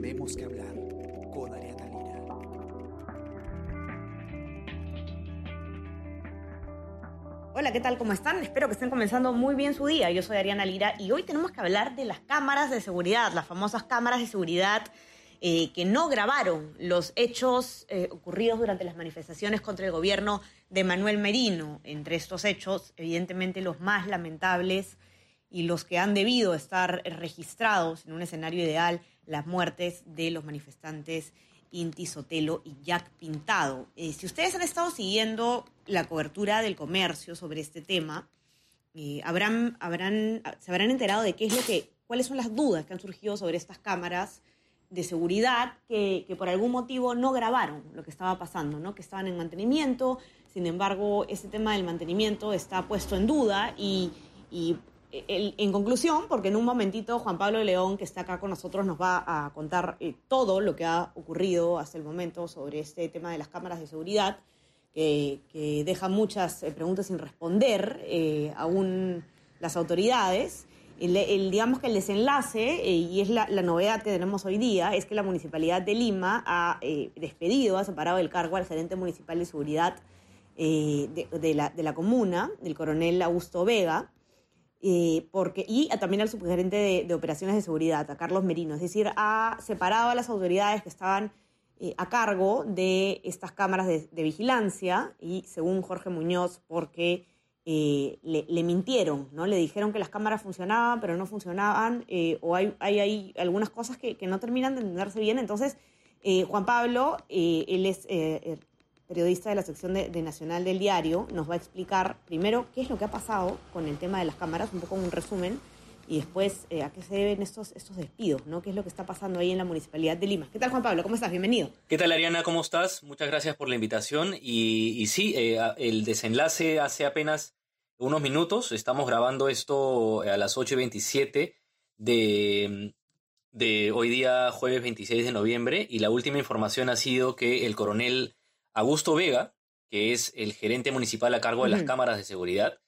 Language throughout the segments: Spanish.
Tenemos que hablar con Ariana Lira. Hola, ¿qué tal? ¿Cómo están? Espero que estén comenzando muy bien su día. Yo soy Ariana Lira y hoy tenemos que hablar de las cámaras de seguridad, las famosas cámaras de seguridad eh, que no grabaron los hechos eh, ocurridos durante las manifestaciones contra el gobierno de Manuel Merino. Entre estos hechos, evidentemente los más lamentables y los que han debido estar registrados en un escenario ideal, las muertes de los manifestantes Inti Sotelo y Jack Pintado. Eh, si ustedes han estado siguiendo la cobertura del comercio sobre este tema, eh, habrán, habrán, se habrán enterado de qué es lo que, cuáles son las dudas que han surgido sobre estas cámaras de seguridad que, por algún motivo no grabaron lo que estaba pasando, ¿no? que estaban en mantenimiento. Sin embargo, ese tema del mantenimiento está puesto en duda y en conclusión, porque en un momentito Juan Pablo León, que está acá con nosotros, nos va a contar eh, todo lo que ha ocurrido hasta el momento sobre este tema de las cámaras de seguridad, que, deja muchas eh, preguntas sin responder eh, aún las autoridades. El, digamos que el desenlace, y es la, novedad que tenemos hoy día, es que la Municipalidad de Lima ha despedido, ha separado del cargo al gerente municipal de seguridad de, la, de la comuna, el coronel Augusto Vega, eh, porque, y también al subgerente de, operaciones de seguridad, a Carlos Merino. Es decir, ha separado a las autoridades que estaban eh, a cargo de estas cámaras de, vigilancia y, según Jorge Muñoz, porque eh, le, mintieron, ¿no? Le dijeron que las cámaras funcionaban, pero no funcionaban, o hay, hay, algunas cosas que, no terminan de entenderse bien. Entonces, Juan Pablo, él es periodista de la sección de, Nacional del Diario, nos va a explicar primero qué es lo que ha pasado con el tema de las cámaras, un poco un resumen, y después eh, a qué se deben estos, estos despidos, ¿no? ¿Qué es lo que está pasando ahí en la Municipalidad de Lima? ¿Qué tal, Juan Pablo? ¿Cómo estás? Bienvenido. ¿Qué tal, Ariana? ¿Cómo estás? Muchas gracias por la invitación. Y, sí, eh, el desenlace hace apenas unos minutos. Estamos grabando esto a las 8.27 de, de hoy día, jueves 26 de noviembre, y la última información ha sido que el coronel Augusto Vega, que es el gerente municipal a cargo de las cámaras de seguridad,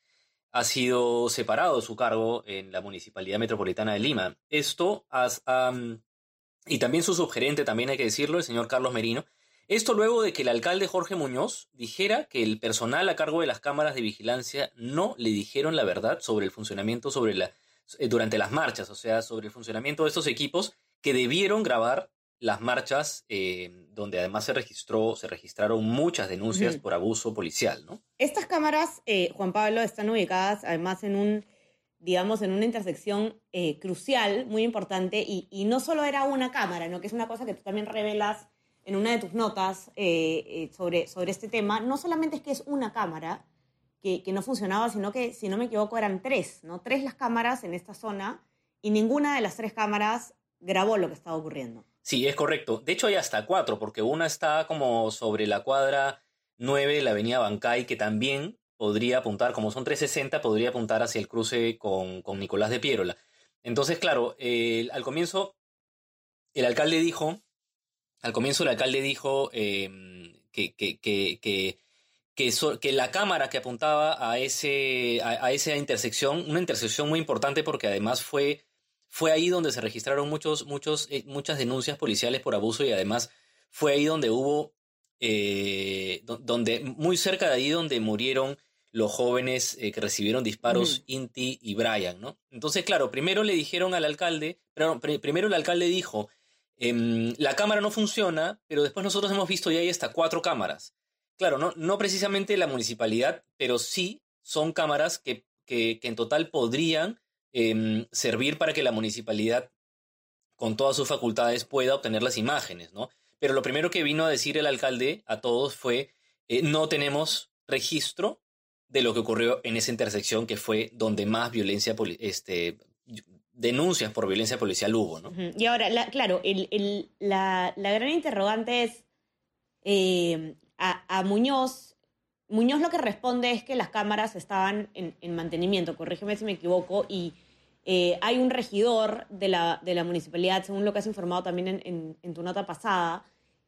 ha sido separado de su cargo en la Municipalidad Metropolitana de Lima. Esto, y también su subgerente, también hay que decirlo, el señor Carlos Merino, esto luego de que el alcalde Jorge Muñoz dijera que el personal a cargo de las cámaras de vigilancia no le dijeron la verdad sobre el funcionamiento sobre la, eh, durante las marchas, o sea, sobre el funcionamiento de estos equipos que debieron grabar las marchas, eh, donde además se registró, se registraron muchas denuncias por abuso policial, ¿no? Estas cámaras, eh, Juan Pablo, están ubicadas además en un, digamos, en una intersección eh, crucial, muy importante, y, no solo era una cámara, ¿no? Que es una cosa que tú también revelas en una de tus notas sobre, sobre este tema. No solamente es que es una cámara que, que no funcionaba, sino que, si no me equivoco, eran tres, ¿no? Tres las cámaras en esta zona, y ninguna de las tres cámaras grabó lo que estaba ocurriendo. Sí, es correcto. De hecho, hay hasta cuatro, porque una está como sobre la cuadra 9 de la avenida Bancay, que también podría apuntar, como son 360, podría apuntar hacia el cruce con, Nicolás de Piérola. Entonces, claro, al comienzo, el alcalde dijo, al comienzo el alcalde dijo em, que, que, que, que que, la cámara que apuntaba a, ese, a, esa intersección, una intersección muy importante porque además fue fue ahí donde se registraron muchos, muchos, eh, muchas denuncias policiales por abuso y además fue ahí donde hubo, eh, donde, muy cerca de ahí donde murieron los jóvenes eh, que recibieron disparos, Inti y Brian, ¿no? Entonces, claro, primero le dijeron al alcalde, pero, primero el alcalde dijo, em, la cámara no funciona, pero después nosotros hemos visto ya hay hasta cuatro cámaras. Claro, no, no precisamente la municipalidad, pero sí son cámaras que, que, que en total podrían Em, servir para que la municipalidad, con todas sus facultades, pueda obtener las imágenes, ¿no? Pero lo primero que vino a decir el alcalde a todos fue, eh, no tenemos registro de lo que ocurrió en esa intersección que fue donde más violencia, este, denuncias por violencia policial hubo, ¿no? Y ahora, claro, la, gran interrogante es eh, a Muñoz Muñoz lo que responde es que las cámaras estaban en, mantenimiento, corrígeme si me equivoco, y eh, hay un regidor de la, de la, municipalidad, según lo que has informado también en, tu nota pasada,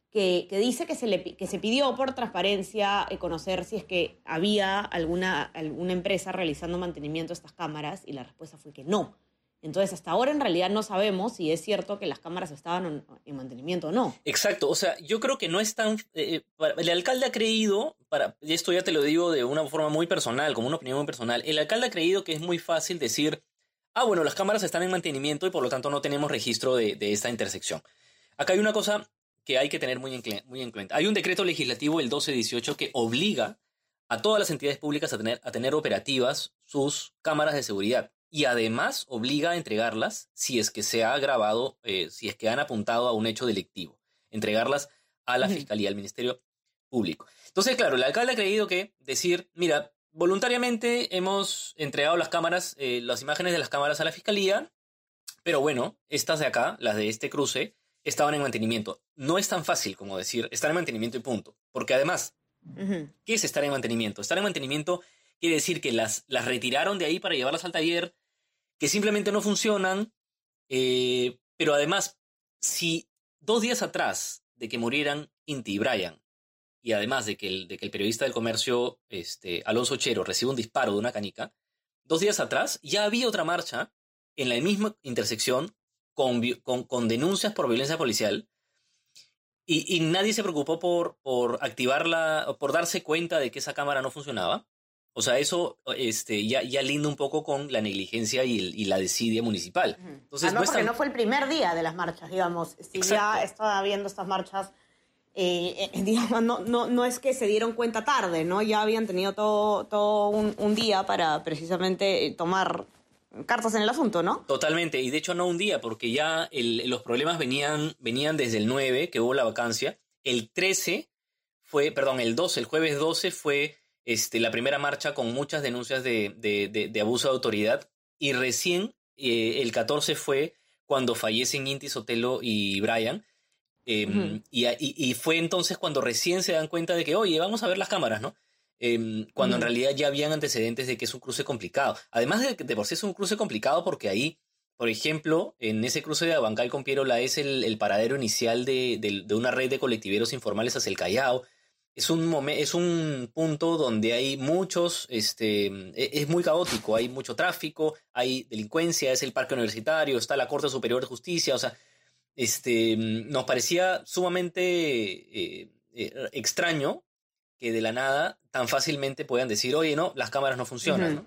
que, dice que se, le, que se pidió por transparencia eh, conocer si es que había alguna, alguna empresa realizando mantenimiento de estas cámaras y la respuesta fue que no. Entonces, hasta ahora en realidad no sabemos si es cierto que las cámaras estaban en mantenimiento o no. Exacto, o sea, yo creo que no es tan... Eh, el alcalde ha creído, para, y esto ya te lo digo de una forma muy personal, como una opinión muy personal, el alcalde ha creído que es muy fácil decir, ah, bueno, las cámaras están en mantenimiento y por lo tanto no tenemos registro de, esta intersección. Acá hay una cosa que hay que tener muy en, muy en cuenta. Hay un decreto legislativo, el 1218, que obliga a todas las entidades públicas a tener, a tener operativas sus cámaras de seguridad y además obliga a entregarlas si es que se ha grabado, eh, si es que han apuntado a un hecho delictivo, entregarlas a la Fiscalía, al Ministerio Público. Entonces, claro, el alcalde ha creído que decir, mira, voluntariamente hemos entregado las cámaras, eh, las imágenes de las cámaras a la Fiscalía, pero bueno, estas de acá, las de este cruce, estaban en mantenimiento. No es tan fácil como decir, estar en mantenimiento y punto. Porque además, ¿qué es estar en mantenimiento? Estar en mantenimiento quiere decir que las, las retiraron de ahí para llevarlas al taller, que simplemente no funcionan, eh, pero además, si dos días atrás de que murieran Inti y Brian, y además de que el, de que el periodista del comercio, este, Alonso Chero, recibe un disparo de una canica, dos días atrás ya había otra marcha en la misma intersección con, con, denuncias por violencia policial y, y, nadie se preocupó por, por activarla, por darse cuenta de que esa cámara no funcionaba. O sea, eso este, ya, ya linda un poco con la negligencia y, la desidia municipal. Entonces, no, porque no fue el primer día de las marchas, digamos. Si ya estaba viendo estas marchas, eh, eh, no, no, no, es que se dieron cuenta tarde, ¿no? Ya habían tenido todo, todo un, día para precisamente eh, tomar cartas en el asunto, ¿no? Totalmente, y de hecho no un día, porque ya los problemas venían, venían desde el 9, que hubo la vacancia. El 13 fue, perdón, el 12, el jueves 12 fue este, la primera marcha con muchas denuncias de, abuso de autoridad y recién el 14 fue cuando fallecen Inti Sotelo y Brian. Em, y, fue entonces cuando recién se dan cuenta de que, oye, vamos a ver las cámaras, ¿no? Em, cuando en realidad ya habían antecedentes de que es un cruce complicado. Además de que de por sí es un cruce complicado porque ahí, por ejemplo, en ese cruce de Abancay con Pierola es el, paradero inicial de, de, una red de colectiveros informales hacia el Callao es un, es un punto donde hay muchos, este, e, es muy caótico, hay mucho tráfico, hay delincuencia, es el parque universitario, está la Corte Superior de Justicia, o sea, este, nos parecía sumamente eh, eh, extraño que de la nada tan fácilmente puedan decir, oye, no, las cámaras no funcionan. ¿no?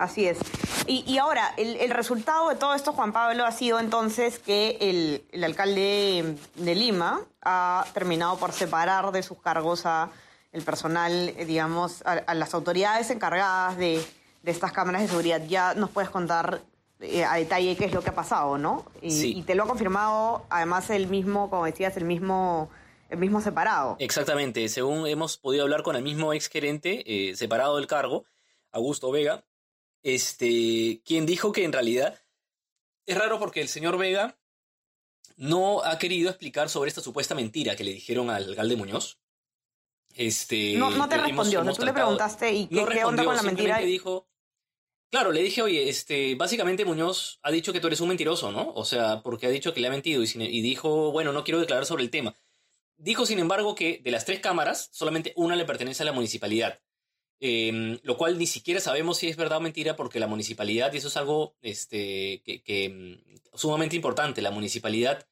Así es. Y, ahora, el, resultado de todo esto, Juan Pablo, ha sido entonces que el, alcalde de Lima ha terminado por separar de sus cargos a el personal, eh, digamos, a, las autoridades encargadas de, estas cámaras de seguridad. Ya nos puedes contar eh, a detalle qué es lo que ha pasado, ¿no? Y, y te lo ha confirmado, además, el mismo, como decías, el mismo el mismo separado. Exactamente, según hemos podido hablar con el mismo ex gerente eh, separado del cargo, Augusto Vega, este, quien dijo que en realidad es raro porque el señor Vega no ha querido explicar sobre esta supuesta mentira que le dijeron al alcalde Muñoz. Este, no, no te respondió, tú le preguntaste y qué, onda con la mentira. dijo, claro, le dije, oye, este, básicamente Muñoz ha dicho que tú eres un mentiroso, ¿no? O sea, porque ha dicho que le ha mentido y, dijo, bueno, no quiero declarar sobre el tema. Dijo, sin embargo, que de las tres cámaras, solamente una le pertenece a la municipalidad. Em, lo cual ni siquiera sabemos si es verdad o mentira porque la municipalidad, y eso es algo este, que, que, mm, sumamente importante, la municipalidad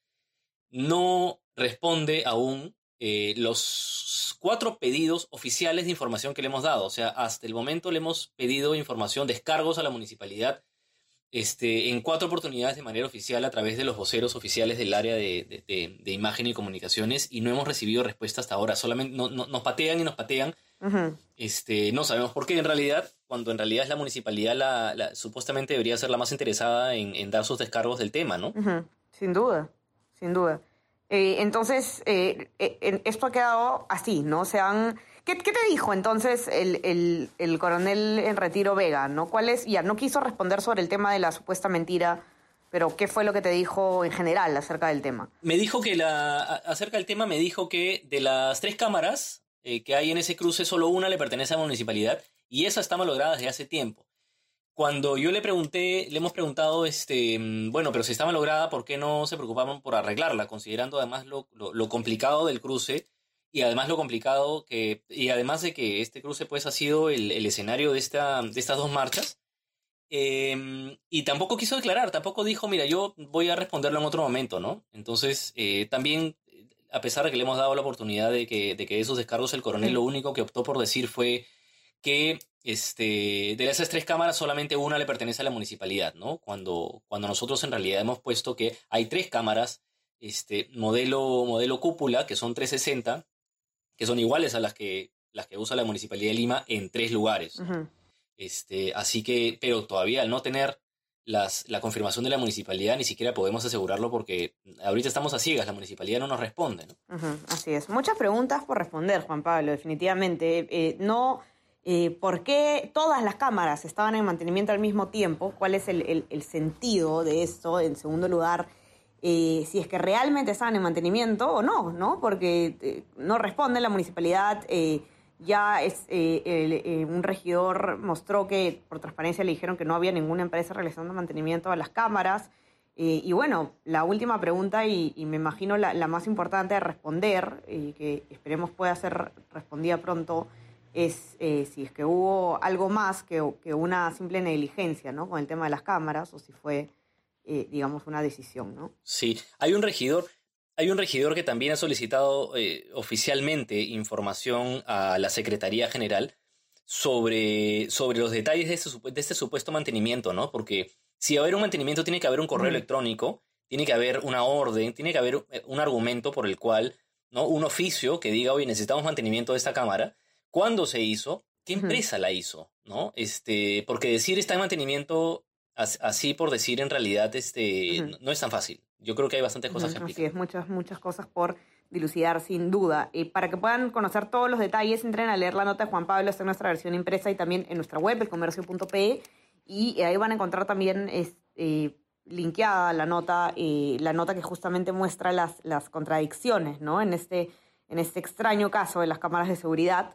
no responde aún eh, los cuatro pedidos oficiales de información que le hemos dado. O sea, hasta el momento le hemos pedido información, descargos a la municipalidad este, en cuatro oportunidades de manera oficial a través de los voceros oficiales del área de, de, imagen y comunicaciones y no hemos recibido respuesta hasta ahora. Solamente no, nos patean y nos patean este, no sabemos por qué en realidad, cuando en realidad es la municipalidad la, supuestamente debería ser la más interesada en, dar sus descargos del tema, ¿no? Sin duda, sin duda. Eh, entonces, eh, eh, esto ha quedado así, ¿no? Se han... ¿Qué, te dijo entonces el, el, coronel en retiro Vega, ¿no? ¿Cuál es? Ya, no quiso responder sobre el tema de la supuesta mentira, pero ¿qué fue lo que te dijo en general acerca del tema? Me dijo que la... acerca del tema me dijo que de las tres cámaras, eh, que hay en ese cruce, solo una le pertenece a la municipalidad y esa está malograda desde hace tiempo. Cuando yo le pregunté, le hemos preguntado, este, mm, bueno, pero si está malograda, ¿por qué no se preocupaban por arreglarla? Considerando además lo, lo, complicado del cruce y además lo complicado que, y además de que este cruce pues ha sido el, el escenario de, esta, de estas dos marchas, Em, y tampoco quiso declarar, tampoco dijo, mira, yo voy a responderlo en otro momento, ¿no? Entonces, eh, también, a pesar de que le hemos dado la oportunidad de que, de que esos descargos el coronel, lo único que optó por decir fue que este, de esas tres cámaras solamente una le pertenece a la municipalidad, ¿no? Cuando, cuando nosotros en realidad hemos puesto que hay tres cámaras, este, modelo, modelo cúpula, que son 360, que son iguales a las que, las que usa la municipalidad de Lima en tres lugares. Este, así que, pero todavía al no tener las, la confirmación de la municipalidad, ni siquiera podemos asegurarlo porque ahorita estamos a ciegas, la municipalidad no nos responde. así es. Muchas preguntas por responder, Juan Pablo, definitivamente. Eh, no, eh, ¿Por qué todas las cámaras estaban en mantenimiento al mismo tiempo? ¿Cuál es el, el, sentido de esto? En segundo lugar, eh, si es que realmente estaban en mantenimiento o no, ¿no? Porque no responde la municipalidad ya es, eh, eh, un regidor mostró que por transparencia le dijeron que no había ninguna empresa realizando mantenimiento a las cámaras. Eh, y bueno, la última pregunta, y, me imagino la, más importante de responder, y que esperemos pueda ser respondida pronto, es si es que hubo algo más que, que, una simple negligencia ¿no? con el tema de las cámaras o si fue, digamos, una decisión. ¿no? Sí, hay un regidor hay un regidor que también ha solicitado eh, oficialmente información a la Secretaría General sobre, sobre los detalles de este, de este supuesto mantenimiento, ¿no? Porque si va a haber un mantenimiento tiene que haber un correo electrónico, tiene que haber una orden, tiene que haber eh, un argumento por el cual, ¿no? Un oficio que diga, oye, necesitamos mantenimiento de esta cámara, cuándo se hizo, qué empresa la hizo, ¿no? Este, porque decir está en mantenimiento así por decir en realidad este, no es tan fácil. Yo creo que hay bastantes cosas que Así es, muchas, muchas cosas por dilucidar sin duda. Y para que puedan conocer todos los detalles, entren a leer la nota de Juan Pablo, está en nuestra versión impresa y también en nuestra web, elcomercio.pe, y ahí van a encontrar también eh, linkeada la nota, eh, la nota que justamente muestra las, las contradicciones, ¿no? En este, en este extraño caso de las cámaras de seguridad.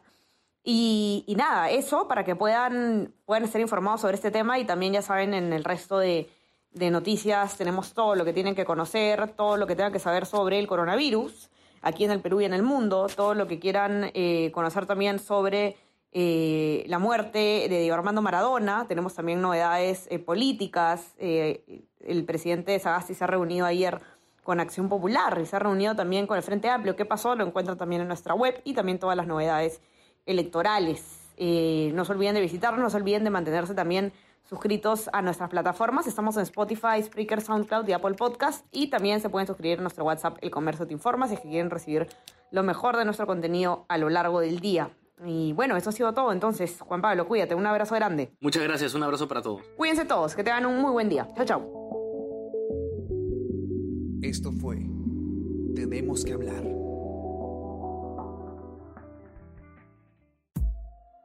Y, nada, eso para que puedan, puedan estar informados sobre este tema y también ya saben en el resto de, noticias tenemos todo lo que tienen que conocer, todo lo que tengan que saber sobre el coronavirus aquí en el Perú y en el mundo, todo lo que quieran eh, conocer también sobre eh, la muerte de Diego Armando Maradona. Tenemos también novedades eh, políticas. el presidente de Sagasti se ha reunido ayer con Acción Popular y se ha reunido también con el Frente Amplio. ¿Qué pasó? Lo encuentran también en nuestra web y también todas las novedades electorales. Eh, no se olviden de visitarnos, no se olviden de mantenerse también suscritos a nuestras plataformas. Estamos en Spotify, Spreaker, SoundCloud y Apple Podcast. Y también se pueden suscribir a nuestro WhatsApp El Comercio Te Informa si es que quieren recibir lo mejor de nuestro contenido a lo largo del día. Y bueno, eso ha sido todo. Entonces, Juan Pablo, cuídate. Un abrazo grande. Muchas gracias. Un abrazo para todos. Cuídense todos. Que tengan un muy buen día. Chao, chao. Esto fue Tenemos que hablar